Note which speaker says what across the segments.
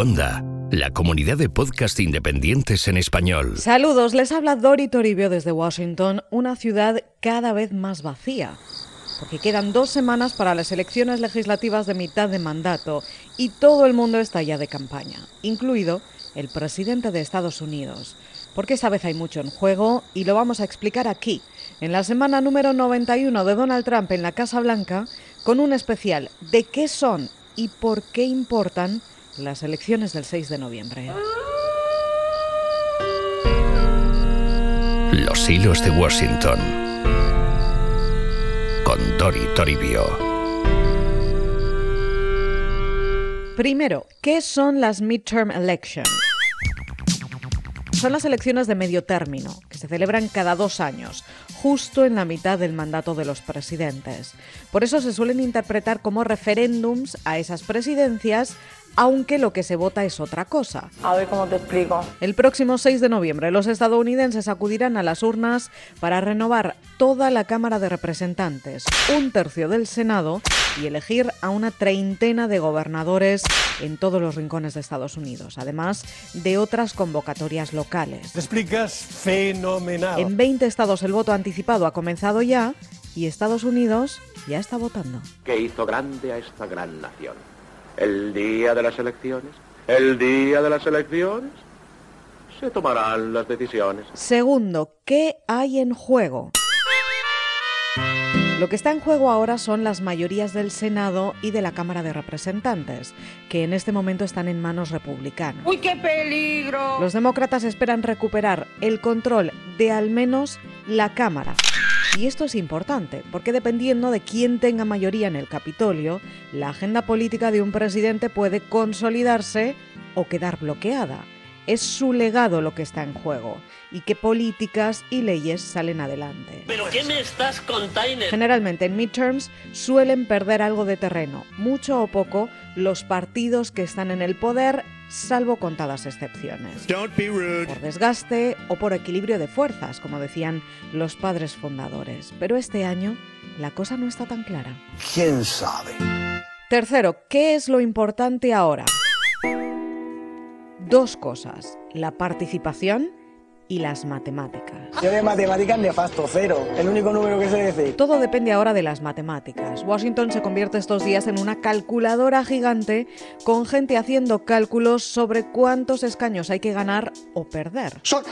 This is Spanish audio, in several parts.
Speaker 1: Onda, la comunidad de podcast independientes en español.
Speaker 2: Saludos, les habla Dori Toribio desde Washington, una ciudad cada vez más vacía. Porque quedan dos semanas para las elecciones legislativas de mitad de mandato y todo el mundo está ya de campaña, incluido el presidente de Estados Unidos. Porque esta vez hay mucho en juego y lo vamos a explicar aquí, en la semana número 91 de Donald Trump en la Casa Blanca, con un especial de qué son y por qué importan las elecciones del 6 de noviembre.
Speaker 1: Los hilos de Washington. Con Dori Toribio.
Speaker 2: Primero, ¿qué son las midterm elections? Son las elecciones de medio término, que se celebran cada dos años, justo en la mitad del mandato de los presidentes. Por eso se suelen interpretar como referéndums a esas presidencias aunque lo que se vota es otra cosa.
Speaker 3: A ver cómo te explico.
Speaker 2: El próximo 6 de noviembre los estadounidenses acudirán a las urnas para renovar toda la Cámara de Representantes, un tercio del Senado y elegir a una treintena de gobernadores en todos los rincones de Estados Unidos, además de otras convocatorias locales.
Speaker 4: Te explicas fenomenal.
Speaker 2: En 20 estados el voto anticipado ha comenzado ya y Estados Unidos ya está votando.
Speaker 5: Que hizo grande a esta gran nación el día de las elecciones, el día de las elecciones, se tomarán las decisiones.
Speaker 2: Segundo, ¿qué hay en juego? Lo que está en juego ahora son las mayorías del Senado y de la Cámara de Representantes, que en este momento están en manos republicanas.
Speaker 3: ¡Uy, qué peligro!
Speaker 2: Los demócratas esperan recuperar el control de al menos la Cámara. Y esto es importante, porque dependiendo de quién tenga mayoría en el Capitolio, la agenda política de un presidente puede consolidarse o quedar bloqueada. Es su legado lo que está en juego y qué políticas y leyes salen adelante.
Speaker 6: ¿Pero qué me estás contando?
Speaker 2: Generalmente en midterms suelen perder algo de terreno, mucho o poco, los partidos que están en el poder, salvo contadas excepciones. Por desgaste o por equilibrio de fuerzas, como decían los padres fundadores. Pero este año la cosa no está tan clara.
Speaker 4: ¿Quién sabe?
Speaker 2: Tercero, ¿qué es lo importante ahora? Dos cosas, la participación y las matemáticas.
Speaker 7: Yo de matemáticas nefasto, cero. El único número que sé decir.
Speaker 2: Todo depende ahora de las matemáticas. Washington se convierte estos días en una calculadora gigante con gente haciendo cálculos sobre cuántos escaños hay que ganar o perder.
Speaker 4: Son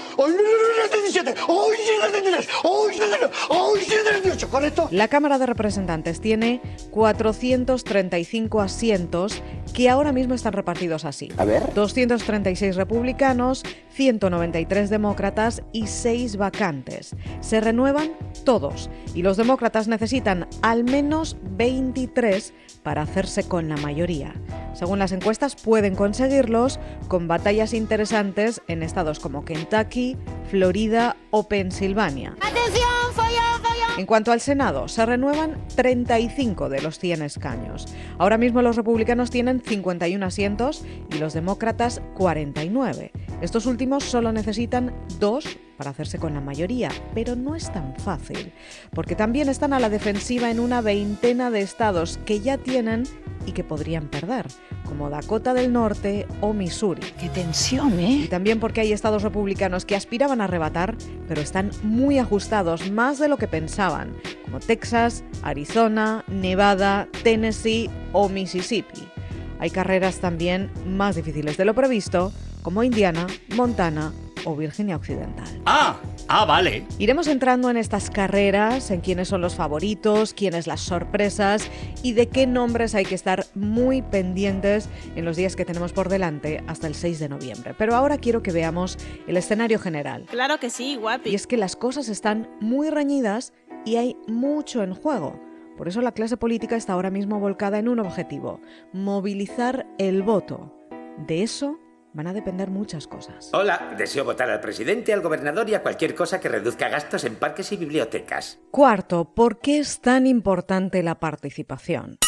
Speaker 4: 17, 17, 18, ¿correcto?
Speaker 2: La Cámara de Representantes tiene 435 asientos que ahora mismo están repartidos así.
Speaker 7: A ver.
Speaker 2: 236 republicanos, 193 demócratas y 6 vacantes. Se renuevan todos y los demócratas necesitan al menos 23 para hacerse con la mayoría. Según las encuestas pueden conseguirlos con batallas interesantes en estados como Kentucky, Florida o Pensilvania. En cuanto al Senado, se renuevan 35 de los 100 escaños. Ahora mismo los republicanos tienen 51 asientos y los demócratas 49. Estos últimos solo necesitan dos para hacerse con la mayoría, pero no es tan fácil, porque también están a la defensiva en una veintena de estados que ya tienen y que podrían perder, como Dakota del Norte o Missouri.
Speaker 8: Qué tensión,
Speaker 2: Y
Speaker 8: ¿eh?
Speaker 2: también porque hay estados republicanos que aspiraban a arrebatar, pero están muy ajustados, más de lo que pensaban, como Texas, Arizona, Nevada, Tennessee o Mississippi. Hay carreras también más difíciles de lo previsto, como Indiana, Montana o Virginia Occidental.
Speaker 6: Ah, ah, vale.
Speaker 2: Iremos entrando en estas carreras, en quiénes son los favoritos, quiénes las sorpresas y de qué nombres hay que estar muy pendientes en los días que tenemos por delante hasta el 6 de noviembre. Pero ahora quiero que veamos el escenario general.
Speaker 9: Claro que sí, guapi.
Speaker 2: Y es que las cosas están muy reñidas y hay mucho en juego. Por eso la clase política está ahora mismo volcada en un objetivo, movilizar el voto. De eso van a depender muchas cosas.
Speaker 10: Hola, deseo votar al presidente, al gobernador y a cualquier cosa que reduzca gastos en parques y bibliotecas.
Speaker 2: Cuarto, ¿por qué es tan importante la participación?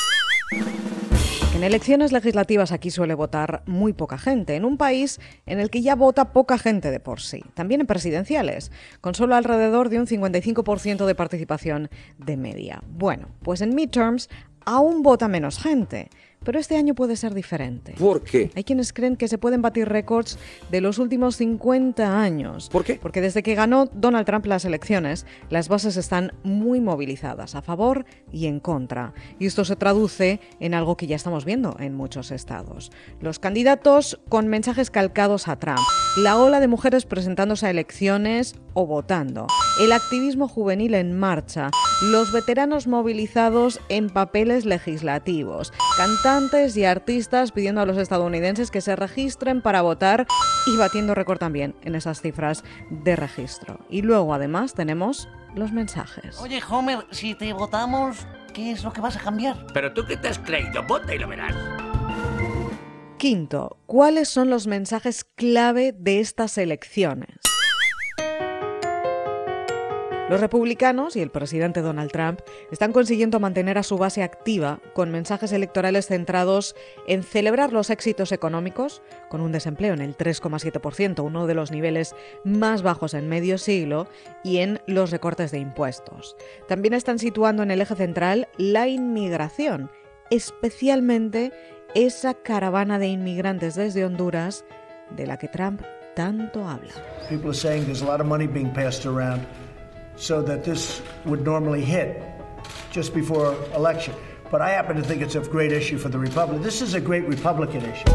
Speaker 2: En elecciones legislativas aquí suele votar muy poca gente, en un país en el que ya vota poca gente de por sí, también en presidenciales, con solo alrededor de un 55% de participación de media. Bueno, pues en midterms aún vota menos gente, Pero este año puede ser diferente.
Speaker 8: ¿Por qué?
Speaker 2: Hay quienes creen que se pueden batir récords de los últimos 50 años.
Speaker 8: ¿Por qué?
Speaker 2: Porque desde que ganó Donald Trump las elecciones, las bases están muy movilizadas, a favor y en contra. Y esto se traduce en algo que ya estamos viendo en muchos estados. Los candidatos con mensajes calcados a Trump, la ola de mujeres presentándose a elecciones o votando, el activismo juvenil en marcha, los veteranos movilizados en papeles legislativos, cantantes y artistas pidiendo a los estadounidenses que se registren para votar y batiendo récord también en esas cifras de registro. Y luego además tenemos los mensajes.
Speaker 6: Oye, Homer, si te votamos, ¿qué es lo que vas a cambiar?
Speaker 10: Pero tú qué te has creído, vota y lo verás.
Speaker 2: Quinto, ¿cuáles son los mensajes clave de estas elecciones? Los republicanos y el presidente Donald Trump están consiguiendo mantener a su base activa con mensajes electorales centrados en celebrar los éxitos económicos, con un desempleo en el 3,7%, uno de los niveles más bajos en medio siglo, y en los recortes de impuestos. También están situando en el eje central la inmigración, especialmente esa caravana de inmigrantes desde Honduras de la que Trump tanto habla.
Speaker 7: People are saying there's a lot of money being passed around so that this would normally hit just before election. But I happen to think it's a great issue for the Republic. This is a great Republican issue.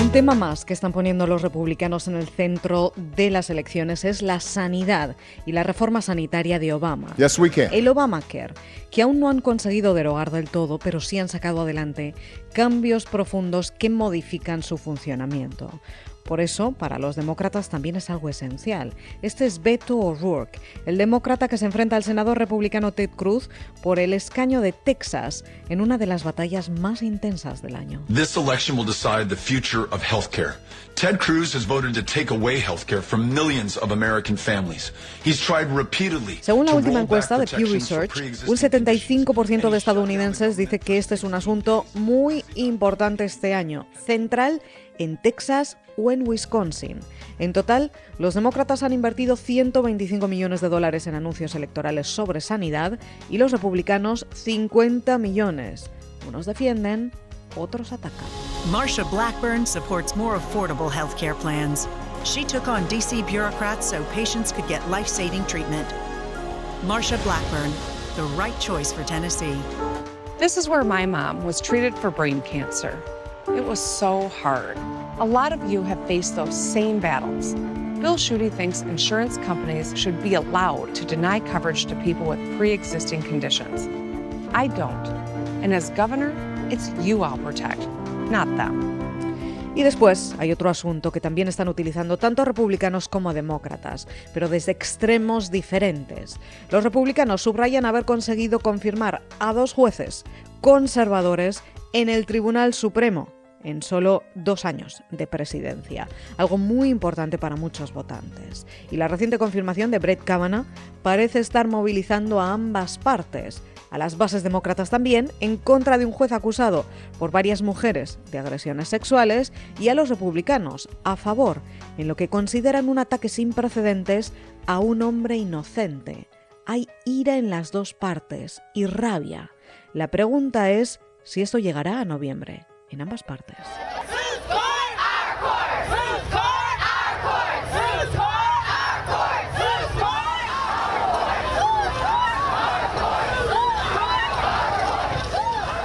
Speaker 2: Un tema más que están poniendo los republicanos en el centro de las elecciones es la sanidad y la reforma sanitaria de Obama.
Speaker 9: Yes, we can.
Speaker 2: El Obamacare, que aún no han conseguido derogar del todo, pero sí han sacado adelante cambios profundos que modifican su funcionamiento. Por eso, para los demócratas también es algo esencial. Este es Beto O'Rourke, el demócrata que se enfrenta al senador republicano Ted Cruz por el escaño de Texas en una de las batallas más intensas del año.
Speaker 11: This election will decide the future of healthcare. Ted Cruz has voted to take away healthcare from millions of American families. He's tried repeatedly
Speaker 2: Según la última encuesta de Pew Research, un 75% de estadounidenses dice que este es un asunto muy importante este año, central en Texas o en Wisconsin. En total, los demócratas han invertido 125 millones de dólares en anuncios electorales sobre sanidad y los republicanos 50 millones. Unos defienden, otros atacan.
Speaker 12: Marsha Blackburn supports more affordable health care plans. She took on DC bureaucrats so patients could get life saving treatment. Marsha Blackburn, the right choice for Tennessee.
Speaker 13: This is where my mom was treated for brain cancer. It was so hard. A lot of you have faced those same battles. Bill Schuette thinks insurance companies should be allowed to deny coverage to people with pre existing conditions. I don't. And as governor, it's you I'll protect, not them.
Speaker 2: Y después hay otro asunto que también están utilizando tanto republicanos como demócratas, pero desde extremos diferentes. Los republicanos subrayan haber conseguido confirmar a dos jueces conservadores en el Tribunal Supremo en solo dos años de presidencia, algo muy importante para muchos votantes. Y la reciente confirmación de Brett Kavanaugh parece estar movilizando a ambas partes, a las bases demócratas también, en contra de un juez acusado por varias mujeres de agresiones sexuales, y a los republicanos, a favor, en lo que consideran un ataque sin precedentes a un hombre inocente. Hay ira en las dos partes y rabia. La pregunta es si esto llegará a noviembre en ambas partes.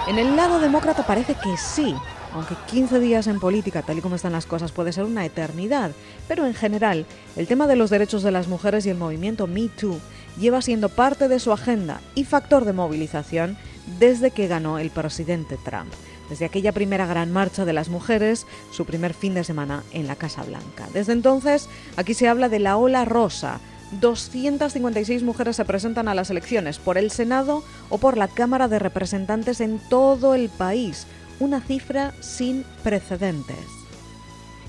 Speaker 2: En el lado demócrata parece que sí, aunque 15 días en política, tal y como están las cosas, puede ser una eternidad. Pero en general, el tema de los derechos de las mujeres y el movimiento Me Too lleva siendo parte de su agenda y factor de movilización desde que ganó el presidente Trump desde aquella primera gran marcha de las mujeres, su primer fin de semana en la Casa Blanca. Desde entonces, aquí se habla de la ola rosa. 256 mujeres se presentan a las elecciones por el Senado o por la Cámara de Representantes en todo el país, una cifra sin precedentes.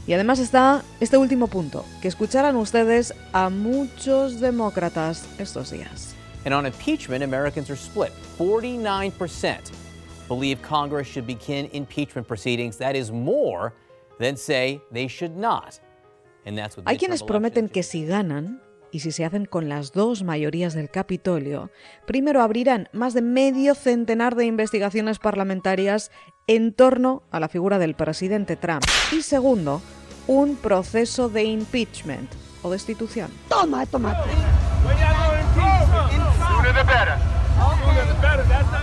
Speaker 2: Y además está este último punto, que escucharán ustedes a muchos demócratas estos días.
Speaker 14: And on impeachment, Americans are split. 49% believe Congress should begin impeachment proceedings. That is more than say they should not. And that's what
Speaker 2: Hay quienes prometen que si ganan, y si se hacen con las dos mayorías del Capitolio, primero abrirán más de medio centenar de investigaciones parlamentarias en torno a la figura del presidente Trump y segundo, un proceso de impeachment o destitución.
Speaker 3: Toma, toma.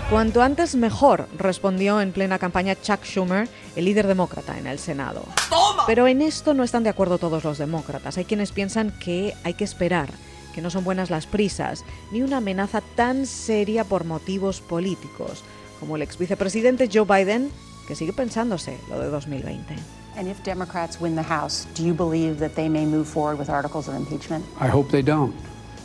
Speaker 2: Cuanto antes mejor, respondió en plena campaña Chuck Schumer, el líder demócrata en el Senado. Pero en esto no están de acuerdo todos los demócratas. Hay quienes piensan que hay que esperar, que no son buenas las prisas, ni una amenaza tan seria por motivos políticos, como el ex vicepresidente Joe Biden, que sigue pensándose lo de 2020.
Speaker 8: And if Democrats win the House, do you believe that they may move forward with articles of impeachment?
Speaker 9: I hope they don't.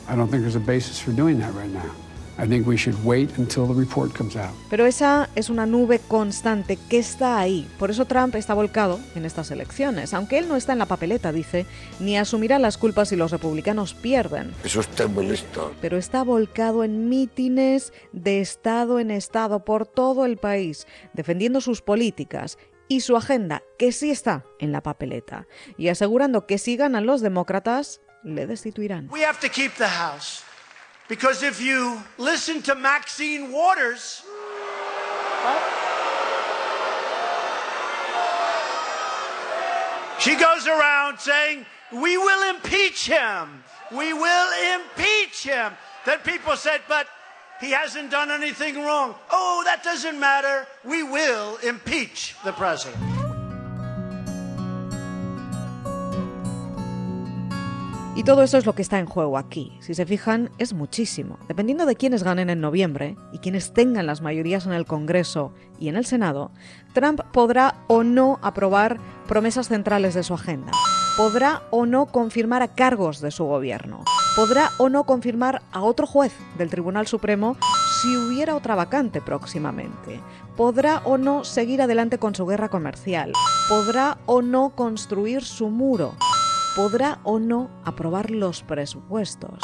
Speaker 9: I don't think there's a basis for doing that right now. I think we should wait until the report comes out.
Speaker 2: Pero esa es una nube constante que está ahí. Por eso Trump está volcado en estas elecciones. Aunque él no está en la papeleta, dice, ni asumirá las culpas si los republicanos pierden.
Speaker 4: Eso está muy listo.
Speaker 2: Pero está volcado en mítines de estado en estado por todo el país, defendiendo sus políticas y su agenda, que sí está en la papeleta, y asegurando que si ganan los demócratas, le destituirán.
Speaker 7: We have to keep the House. Because if you listen to Maxine Waters, she goes around saying, We will impeach him. We will impeach him. Then people said, But he hasn't done anything wrong. Oh, that doesn't matter. We will impeach the president.
Speaker 2: Y todo eso es lo que está en juego aquí. Si se fijan, es muchísimo. Dependiendo de quiénes ganen en noviembre y quienes tengan las mayorías en el Congreso y en el Senado, Trump podrá o no aprobar promesas centrales de su agenda. Podrá o no confirmar a cargos de su gobierno. Podrá o no confirmar a otro juez del Tribunal Supremo si hubiera otra vacante próximamente. Podrá o no seguir adelante con su guerra comercial. Podrá o no construir su muro podrá o no aprobar los presupuestos.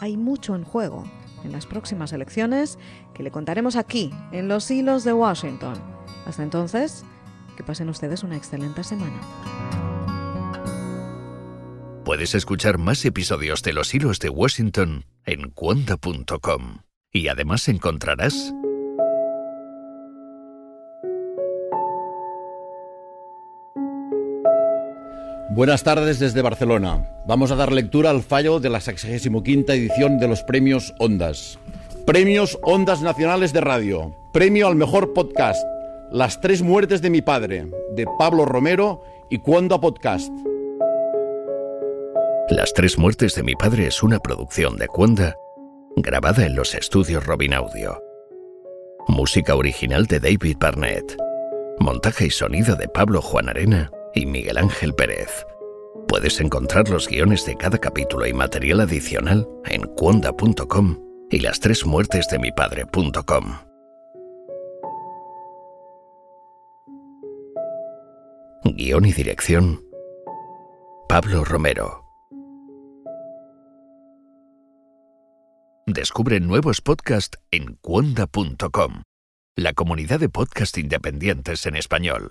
Speaker 2: Hay mucho en juego en las próximas elecciones que le contaremos aquí, en los hilos de Washington. Hasta entonces, que pasen ustedes una excelente semana.
Speaker 1: Puedes escuchar más episodios de Los Hilos de Washington en cuanda.com y además encontrarás...
Speaker 15: Buenas tardes desde Barcelona. Vamos a dar lectura al fallo de la 65 edición de los premios Ondas. Premios Ondas Nacionales de Radio. Premio al mejor podcast. Las tres muertes de mi padre, de Pablo Romero y Cuando Podcast.
Speaker 1: Las tres muertes de mi padre es una producción de Cuanda, grabada en los estudios Robin Audio. Música original de David Barnett. Montaje y sonido de Pablo Juan Arena y Miguel Ángel Pérez. Puedes encontrar los guiones de cada capítulo y material adicional en cuonda.com y las tres muertes de mi padre.com. Guión y dirección Pablo Romero. Descubre nuevos podcasts en cuonda.com, la comunidad de podcast independientes en español.